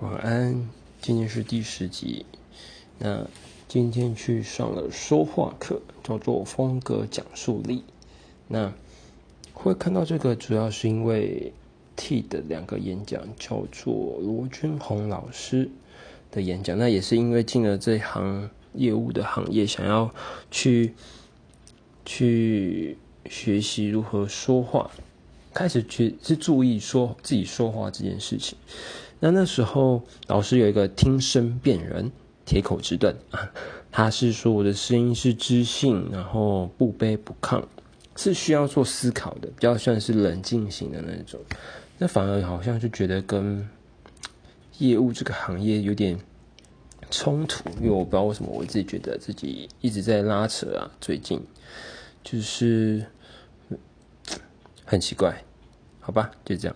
晚安，今天是第十集。那今天去上了说话课，叫做风格讲述力。那会看到这个，主要是因为 T 的两个演讲，叫做罗君红老师的演讲。那也是因为进了这行业务的行业，想要去去学习如何说话，开始去是注意说自己说话这件事情。那那时候，老师有一个听声辨人、铁口直断啊，他是说我的声音是知性，然后不卑不亢，是需要做思考的，比较算是冷静型的那种。那反而好像就觉得跟业务这个行业有点冲突，因为我不知道为什么我自己觉得自己一直在拉扯啊，最近就是很奇怪，好吧，就这样。